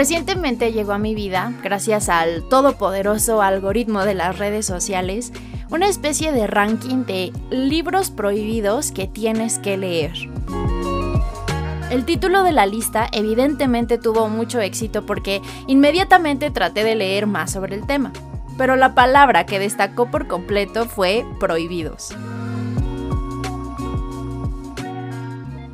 Recientemente llegó a mi vida, gracias al todopoderoso algoritmo de las redes sociales, una especie de ranking de libros prohibidos que tienes que leer. El título de la lista evidentemente tuvo mucho éxito porque inmediatamente traté de leer más sobre el tema, pero la palabra que destacó por completo fue prohibidos.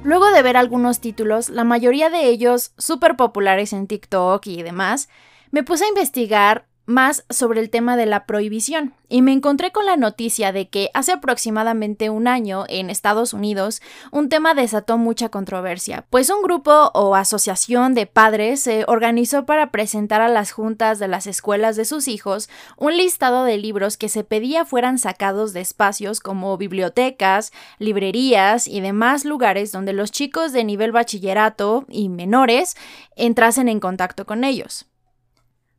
Luego de ver algunos títulos, la mayoría de ellos súper populares en TikTok y demás, me puse a investigar más sobre el tema de la prohibición y me encontré con la noticia de que hace aproximadamente un año en Estados Unidos un tema desató mucha controversia, pues un grupo o asociación de padres se organizó para presentar a las juntas de las escuelas de sus hijos un listado de libros que se pedía fueran sacados de espacios como bibliotecas, librerías y demás lugares donde los chicos de nivel bachillerato y menores entrasen en contacto con ellos.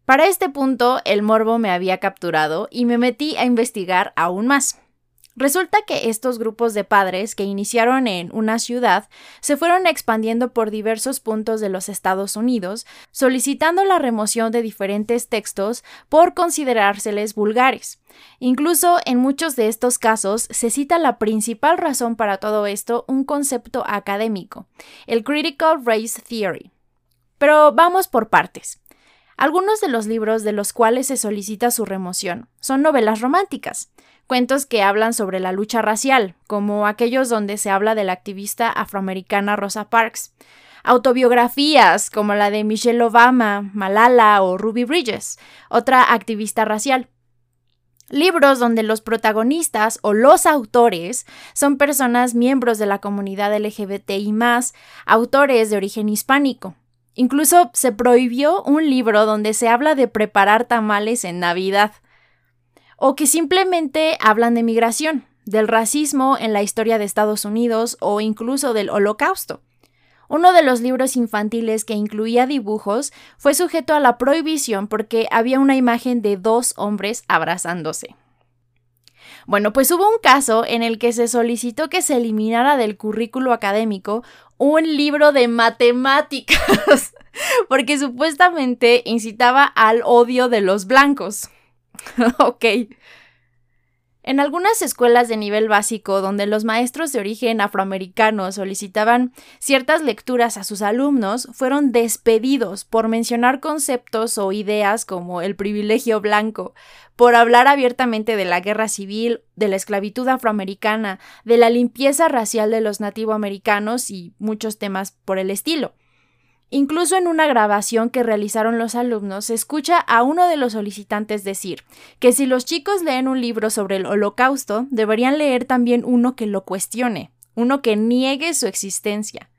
Para este punto, el morbo me había capturado y me metí a investigar aún más. Resulta que estos grupos de padres que iniciaron en una ciudad se fueron expandiendo por diversos puntos de los Estados Unidos, solicitando la remoción de diferentes textos por considerárseles vulgares. Incluso en muchos de estos casos se cita la principal razón para todo esto, un concepto académico, el Critical Race Theory. Pero vamos por partes. Algunos de los libros de los cuales se solicita su remoción son novelas románticas, cuentos que hablan sobre la lucha racial, como aquellos donde se habla de la activista afroamericana Rosa Parks, autobiografías como la de Michelle Obama, Malala o Ruby Bridges, otra activista racial. Libros donde los protagonistas o los autores son personas miembros de la comunidad LGBTI, autores de origen hispánico, Incluso se prohibió un libro donde se habla de preparar tamales en Navidad. O que simplemente hablan de migración, del racismo en la historia de Estados Unidos o incluso del holocausto. Uno de los libros infantiles que incluía dibujos fue sujeto a la prohibición porque había una imagen de dos hombres abrazándose. Bueno, pues hubo un caso en el que se solicitó que se eliminara del currículo académico un libro de matemáticas, porque supuestamente incitaba al odio de los blancos. ok. En algunas escuelas de nivel básico, donde los maestros de origen afroamericano solicitaban ciertas lecturas a sus alumnos, fueron despedidos por mencionar conceptos o ideas como el privilegio blanco, por hablar abiertamente de la guerra civil, de la esclavitud afroamericana, de la limpieza racial de los nativoamericanos y muchos temas por el estilo. Incluso en una grabación que realizaron los alumnos se escucha a uno de los solicitantes decir que si los chicos leen un libro sobre el holocausto, deberían leer también uno que lo cuestione, uno que niegue su existencia.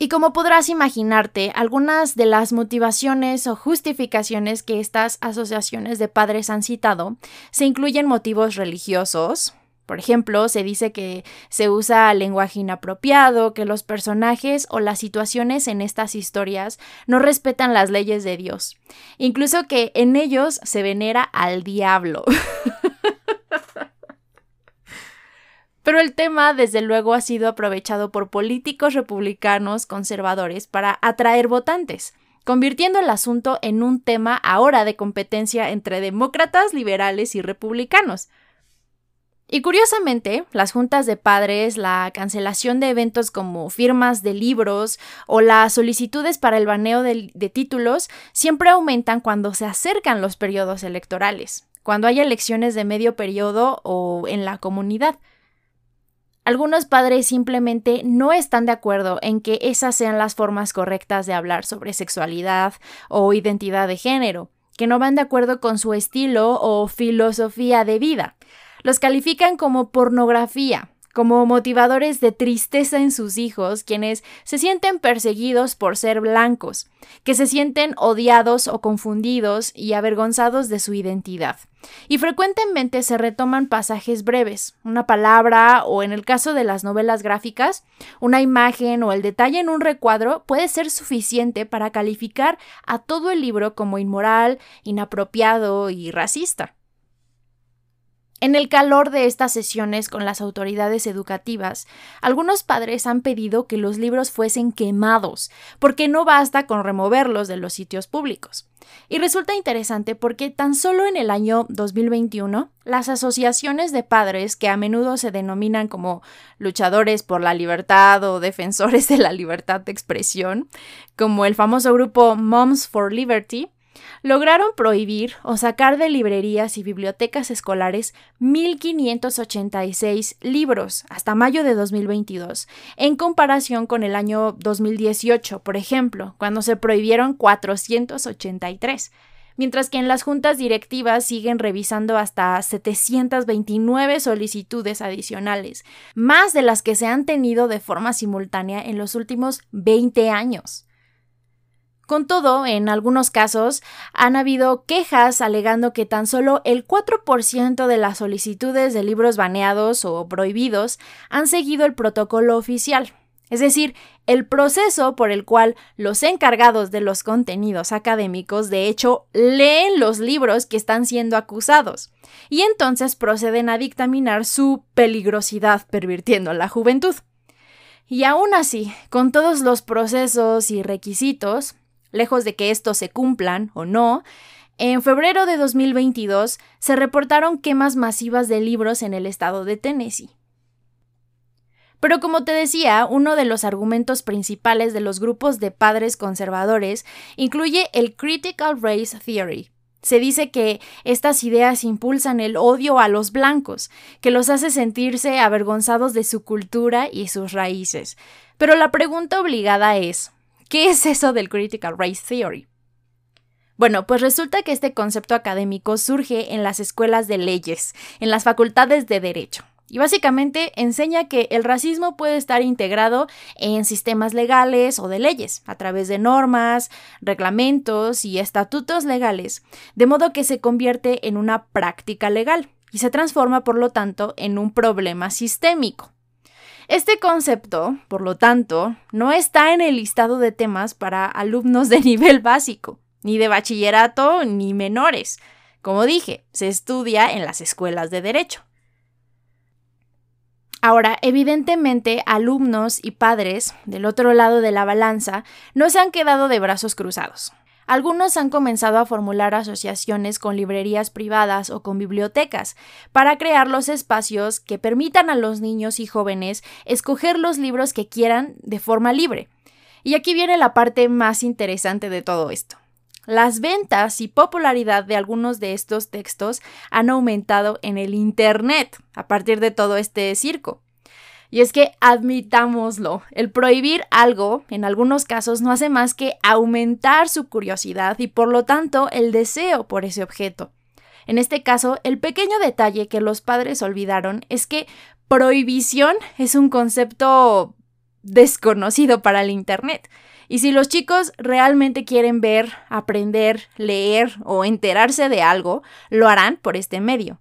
Y como podrás imaginarte, algunas de las motivaciones o justificaciones que estas asociaciones de padres han citado se incluyen motivos religiosos, por ejemplo, se dice que se usa lenguaje inapropiado, que los personajes o las situaciones en estas historias no respetan las leyes de Dios, incluso que en ellos se venera al diablo. Pero el tema, desde luego, ha sido aprovechado por políticos republicanos conservadores para atraer votantes, convirtiendo el asunto en un tema ahora de competencia entre demócratas, liberales y republicanos. Y curiosamente, las juntas de padres, la cancelación de eventos como firmas de libros o las solicitudes para el baneo de, títulos siempre aumentan cuando se acercan los periodos electorales, cuando hay elecciones de medio periodo o en la comunidad. Algunos padres simplemente no están de acuerdo en que esas sean las formas correctas de hablar sobre sexualidad o identidad de género, que no van de acuerdo con su estilo o filosofía de vida los califican como pornografía, como motivadores de tristeza en sus hijos, quienes se sienten perseguidos por ser blancos, que se sienten odiados o confundidos y avergonzados de su identidad. Y frecuentemente se retoman pasajes breves, una palabra o en el caso de las novelas gráficas, una imagen o el detalle en un recuadro puede ser suficiente para calificar a todo el libro como inmoral, inapropiado y racista. En el calor de estas sesiones con las autoridades educativas, algunos padres han pedido que los libros fuesen quemados, porque no basta con removerlos de los sitios públicos. Y resulta interesante porque tan solo en el año 2021, las asociaciones de padres, que a menudo se denominan como luchadores por la libertad o defensores de la libertad de expresión, como el famoso grupo Moms for Liberty, lograron prohibir o sacar de librerías y bibliotecas escolares 1.586 libros hasta mayo de 2022, en comparación con el año 2018, por ejemplo, cuando se prohibieron 483 mientras que en las juntas directivas siguen revisando hasta 729 solicitudes adicionales, más de las que se han tenido de forma simultánea en los últimos 20 años. Con todo, en algunos casos han habido quejas alegando que tan solo el 4% de las solicitudes de libros baneados o prohibidos han seguido el protocolo oficial, es decir, el proceso por el cual los encargados de los contenidos académicos de hecho leen los libros que están siendo acusados y entonces proceden a dictaminar su peligrosidad pervirtiendo la juventud. Y aún así, con todos los procesos y requisitos, lejos de que estos se cumplan o no, en febrero de 2022 se reportaron quemas masivas de libros en el estado de Tennessee. Pero como te decía, uno de los argumentos principales de los grupos de padres conservadores incluye el Critical Race Theory. Se dice que estas ideas impulsan el odio a los blancos, que los hace sentirse avergonzados de su cultura y sus raíces. Pero la pregunta obligada es, ¿Qué es eso del Critical Race Theory? Bueno, pues resulta que este concepto académico surge en las escuelas de leyes, en las facultades de derecho. Y básicamente enseña que el racismo puede estar integrado en sistemas legales o de leyes, a través de normas, reglamentos y estatutos legales, de modo que se convierte en una práctica legal y se transforma, por lo tanto, en un problema sistémico. Este concepto, por lo tanto, no está en el listado de temas para alumnos de nivel básico, ni de bachillerato, ni menores. Como dije, se estudia en las escuelas de derecho. Ahora, evidentemente, alumnos y padres del otro lado de la balanza no se han quedado de brazos cruzados. Algunos han comenzado a formular asociaciones con librerías privadas o con bibliotecas para crear los espacios que permitan a los niños y jóvenes escoger los libros que quieran de forma libre. Y aquí viene la parte más interesante de todo esto. Las ventas y popularidad de algunos de estos textos han aumentado en el Internet a partir de todo este circo. Y es que admitámoslo, el prohibir algo en algunos casos no hace más que aumentar su curiosidad y por lo tanto el deseo por ese objeto. En este caso, el pequeño detalle que los padres olvidaron es que prohibición es un concepto desconocido para el Internet. Y si los chicos realmente quieren ver, aprender, leer o enterarse de algo, lo harán por este medio.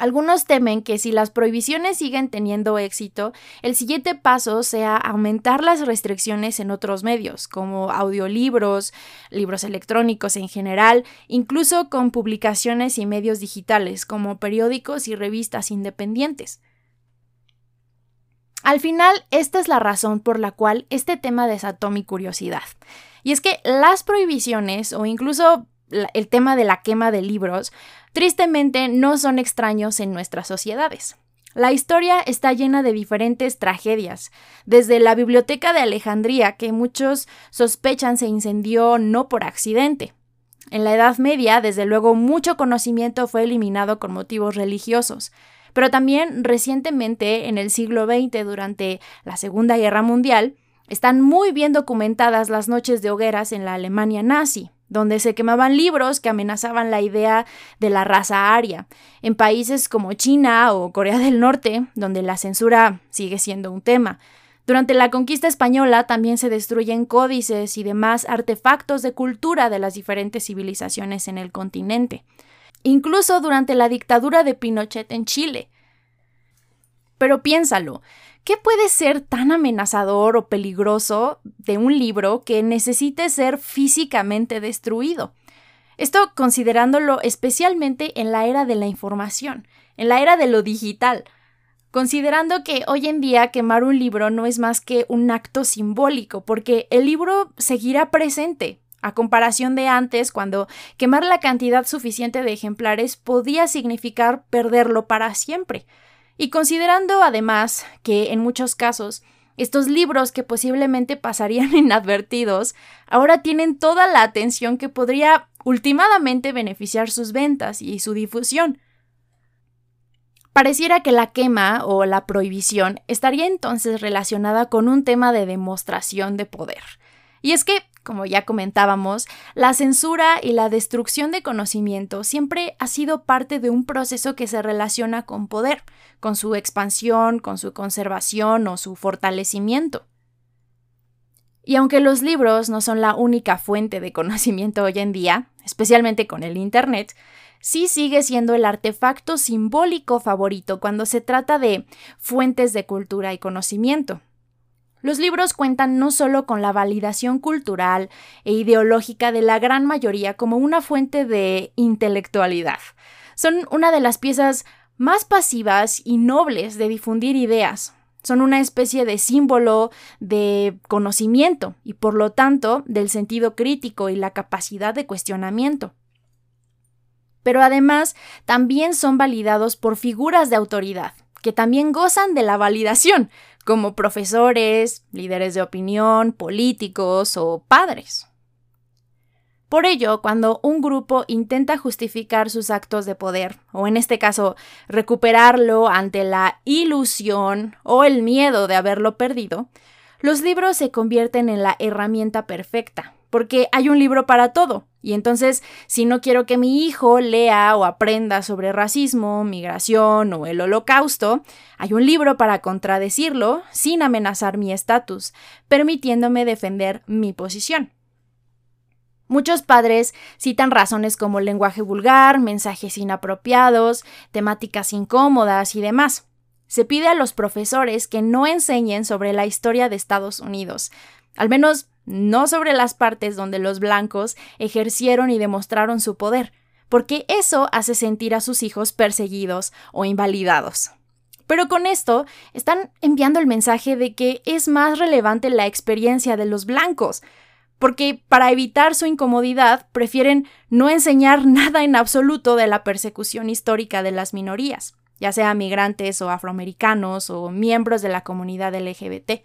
Algunos temen que si las prohibiciones siguen teniendo éxito, el siguiente paso sea aumentar las restricciones en otros medios, como audiolibros, libros electrónicos en general, incluso con publicaciones y medios digitales, como periódicos y revistas independientes. Al final, esta es la razón por la cual este tema desató mi curiosidad. Y es que las prohibiciones, o incluso el tema de la quema de libros, tristemente no son extraños en nuestras sociedades. La historia está llena de diferentes tragedias, desde la biblioteca de Alejandría, que muchos sospechan se incendió no por accidente. En la Edad Media, desde luego, mucho conocimiento fue eliminado con motivos religiosos, pero también recientemente, en el siglo XX, durante la Segunda Guerra Mundial, están muy bien documentadas las noches de hogueras en la Alemania nazi, donde se quemaban libros que amenazaban la idea de la raza aria. En países como China o Corea del Norte, donde la censura sigue siendo un tema. Durante la conquista española también se destruyen códices y demás artefactos de cultura de las diferentes civilizaciones en el continente. Incluso durante la dictadura de Pinochet en Chile. Pero piénsalo, ¿Qué puede ser tan amenazador o peligroso de un libro que necesite ser físicamente destruido? Esto considerándolo especialmente en la era de la información, en la era de lo digital, considerando que hoy en día quemar un libro no es más que un acto simbólico, porque el libro seguirá presente, a comparación de antes, cuando quemar la cantidad suficiente de ejemplares podía significar perderlo para siempre. Y considerando además que en muchos casos estos libros que posiblemente pasarían inadvertidos ahora tienen toda la atención que podría ultimadamente beneficiar sus ventas y su difusión. Pareciera que la quema o la prohibición estaría entonces relacionada con un tema de demostración de poder. Y es que, como ya comentábamos, la censura y la destrucción de conocimiento siempre ha sido parte de un proceso que se relaciona con poder, con su expansión, con su conservación o su fortalecimiento. Y aunque los libros no son la única fuente de conocimiento hoy en día, especialmente con el Internet, sí sigue siendo el artefacto simbólico favorito cuando se trata de fuentes de cultura y conocimiento. Los libros cuentan no solo con la validación cultural e ideológica de la gran mayoría como una fuente de intelectualidad, son una de las piezas más pasivas y nobles de difundir ideas. Son una especie de símbolo de conocimiento y por lo tanto del sentido crítico y la capacidad de cuestionamiento pero además también son validados por figuras de autoridad, que también gozan de la validación, como profesores, líderes de opinión, políticos o padres. Por ello, cuando un grupo intenta justificar sus actos de poder, o en este caso, recuperarlo ante la ilusión o el miedo de haberlo perdido, los libros se convierten en la herramienta perfecta, porque hay un libro para todo. Y entonces, si no quiero que mi hijo lea o aprenda sobre racismo, migración o el holocausto, hay un libro para contradecirlo sin amenazar mi estatus, permitiéndome defender mi posición. Muchos padres citan razones como lenguaje vulgar, mensajes inapropiados, temáticas incómodas y demás. Se pide a los profesores que no enseñen sobre la historia de Estados Unidos, al menos no sobre las partes donde los blancos ejercieron y demostraron su poder, porque eso hace sentir a sus hijos perseguidos o invalidados. Pero con esto están enviando el mensaje de que es más relevante la experiencia de los blancos, porque para evitar su incomodidad prefieren no enseñar nada en absoluto de la persecución histórica de las minorías, ya sea migrantes o afroamericanos o miembros de la comunidad LGBT.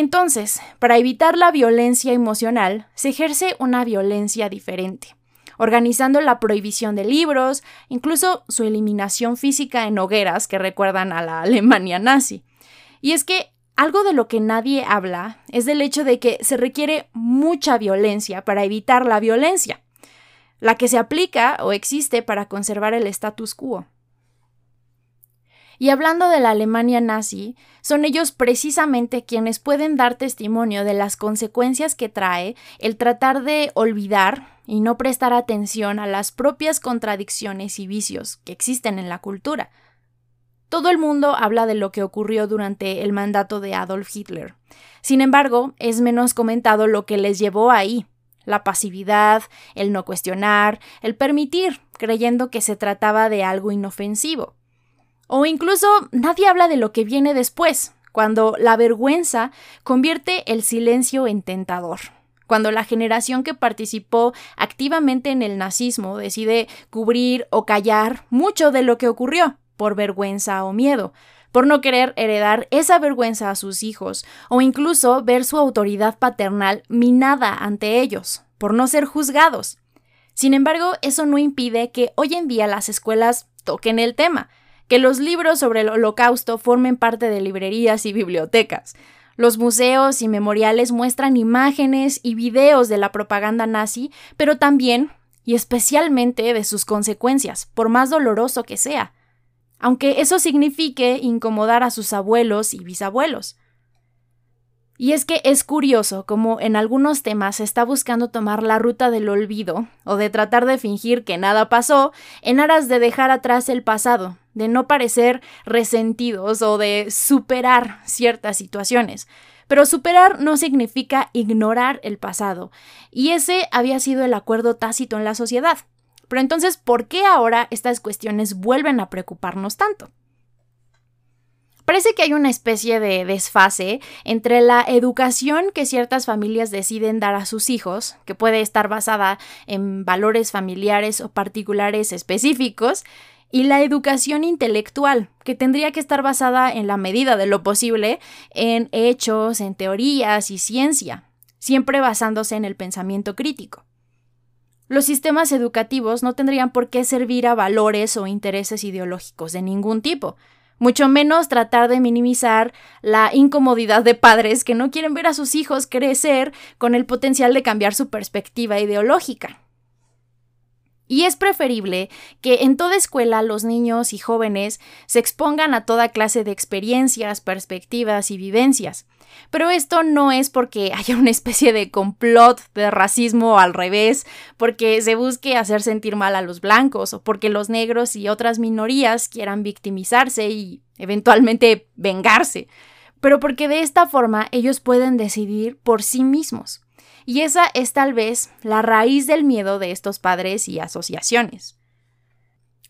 Entonces, para evitar la violencia emocional, se ejerce una violencia diferente, organizando la prohibición de libros, incluso su eliminación física en hogueras que recuerdan a la Alemania nazi. Y es que algo de lo que nadie habla es del hecho de que se requiere mucha violencia para evitar la violencia, la que se aplica o existe para conservar el status quo. Y hablando de la Alemania nazi, son ellos precisamente quienes pueden dar testimonio de las consecuencias que trae el tratar de olvidar y no prestar atención a las propias contradicciones y vicios que existen en la cultura. Todo el mundo habla de lo que ocurrió durante el mandato de Adolf Hitler. Sin embargo, es menos comentado lo que les llevó ahí, la pasividad, el no cuestionar, el permitir, creyendo que se trataba de algo inofensivo. O incluso nadie habla de lo que viene después, cuando la vergüenza convierte el silencio en tentador cuando la generación que participó activamente en el nazismo decide cubrir o callar mucho de lo que ocurrió por vergüenza o miedo, por no querer heredar esa vergüenza a sus hijos, o incluso ver su autoridad paternal minada ante ellos, por no ser juzgados. Sin embargo, eso no impide que hoy en día las escuelas toquen el tema, que los libros sobre el holocausto formen parte de librerías y bibliotecas. Los museos y memoriales muestran imágenes y videos de la propaganda nazi, pero también y especialmente de sus consecuencias, por más doloroso que sea, aunque eso signifique incomodar a sus abuelos y bisabuelos. Y es que es curioso como en algunos temas se está buscando tomar la ruta del olvido o de tratar de fingir que nada pasó en aras de dejar atrás el pasado, de no parecer resentidos o de superar ciertas situaciones. Pero superar no significa ignorar el pasado, y ese había sido el acuerdo tácito en la sociedad. Pero entonces, ¿por qué ahora estas cuestiones vuelven a preocuparnos tanto? Parece que hay una especie de desfase entre la educación que ciertas familias deciden dar a sus hijos, que puede estar basada en valores familiares o particulares específicos, y la educación intelectual, que tendría que estar basada en la medida de lo posible en hechos, en teorías y ciencia, siempre basándose en el pensamiento crítico. Los sistemas educativos no tendrían por qué servir a valores o intereses ideológicos de ningún tipo, mucho menos tratar de minimizar la incomodidad de padres que no quieren ver a sus hijos crecer con el potencial de cambiar su perspectiva ideológica. Y es preferible que en toda escuela los niños y jóvenes se expongan a toda clase de experiencias, perspectivas y vivencias, pero esto no es porque haya una especie de complot de racismo al revés, porque se busque hacer sentir mal a los blancos o porque los negros y otras minorías quieran victimizarse y eventualmente vengarse, pero porque de esta forma ellos pueden decidir por sí mismos. Y esa es tal vez la raíz del miedo de estos padres y asociaciones.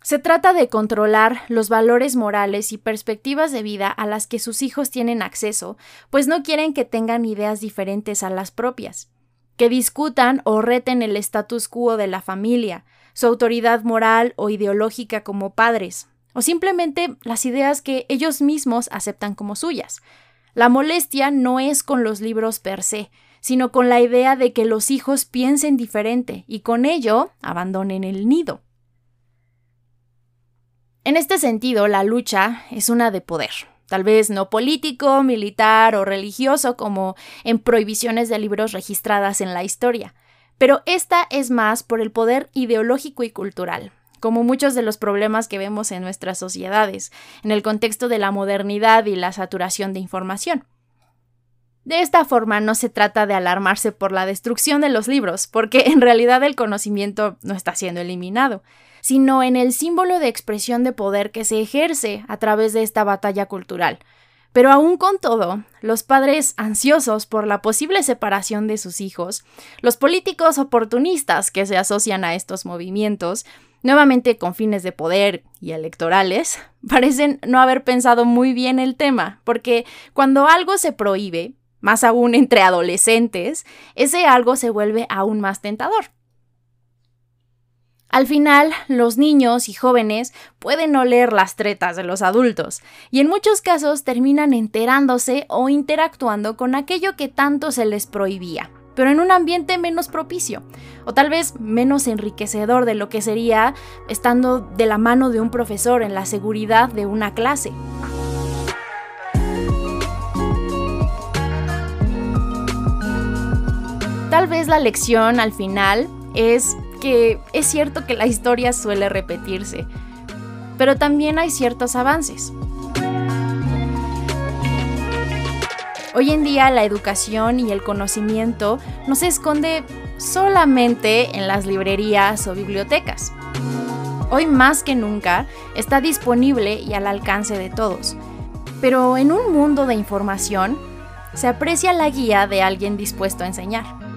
Se trata de controlar los valores morales y perspectivas de vida a las que sus hijos tienen acceso, pues no quieren que tengan ideas diferentes a las propias, que discutan o reten el status quo de la familia, su autoridad moral o ideológica como padres, o simplemente las ideas que ellos mismos aceptan como suyas. La molestia no es con los libros per se, sino con la idea de que los hijos piensen diferente y con ello abandonen el nido. En este sentido, la lucha es una de poder, tal vez no político, militar o religioso como en prohibiciones de libros registradas en la historia, pero esta es más por el poder ideológico y cultural, como muchos de los problemas que vemos en nuestras sociedades, en el contexto de la modernidad y la saturación de información. De esta forma no se trata de alarmarse por la destrucción de los libros, porque en realidad el conocimiento no está siendo eliminado, sino en el símbolo de expresión de poder que se ejerce a través de esta batalla cultural. Pero aún con todo, los padres ansiosos por la posible separación de sus hijos, los políticos oportunistas que se asocian a estos movimientos, nuevamente con fines de poder y electorales, parecen no haber pensado muy bien el tema, porque cuando algo se prohíbe, más aún entre adolescentes, ese algo se vuelve aún más tentador. Al final, los niños y jóvenes pueden oler las tretas de los adultos y en muchos casos terminan enterándose o interactuando con aquello que tanto se les prohibía, pero en un ambiente menos propicio o tal vez menos enriquecedor de lo que sería estando de la mano de un profesor en la seguridad de una clase. Tal vez la lección al final es que es cierto que la historia suele repetirse, pero también hay ciertos avances. Hoy en día la educación y el conocimiento no se esconde solamente en las librerías o bibliotecas. Hoy más que nunca está disponible y al alcance de todos. Pero en un mundo de información se aprecia la guía de alguien dispuesto a enseñar.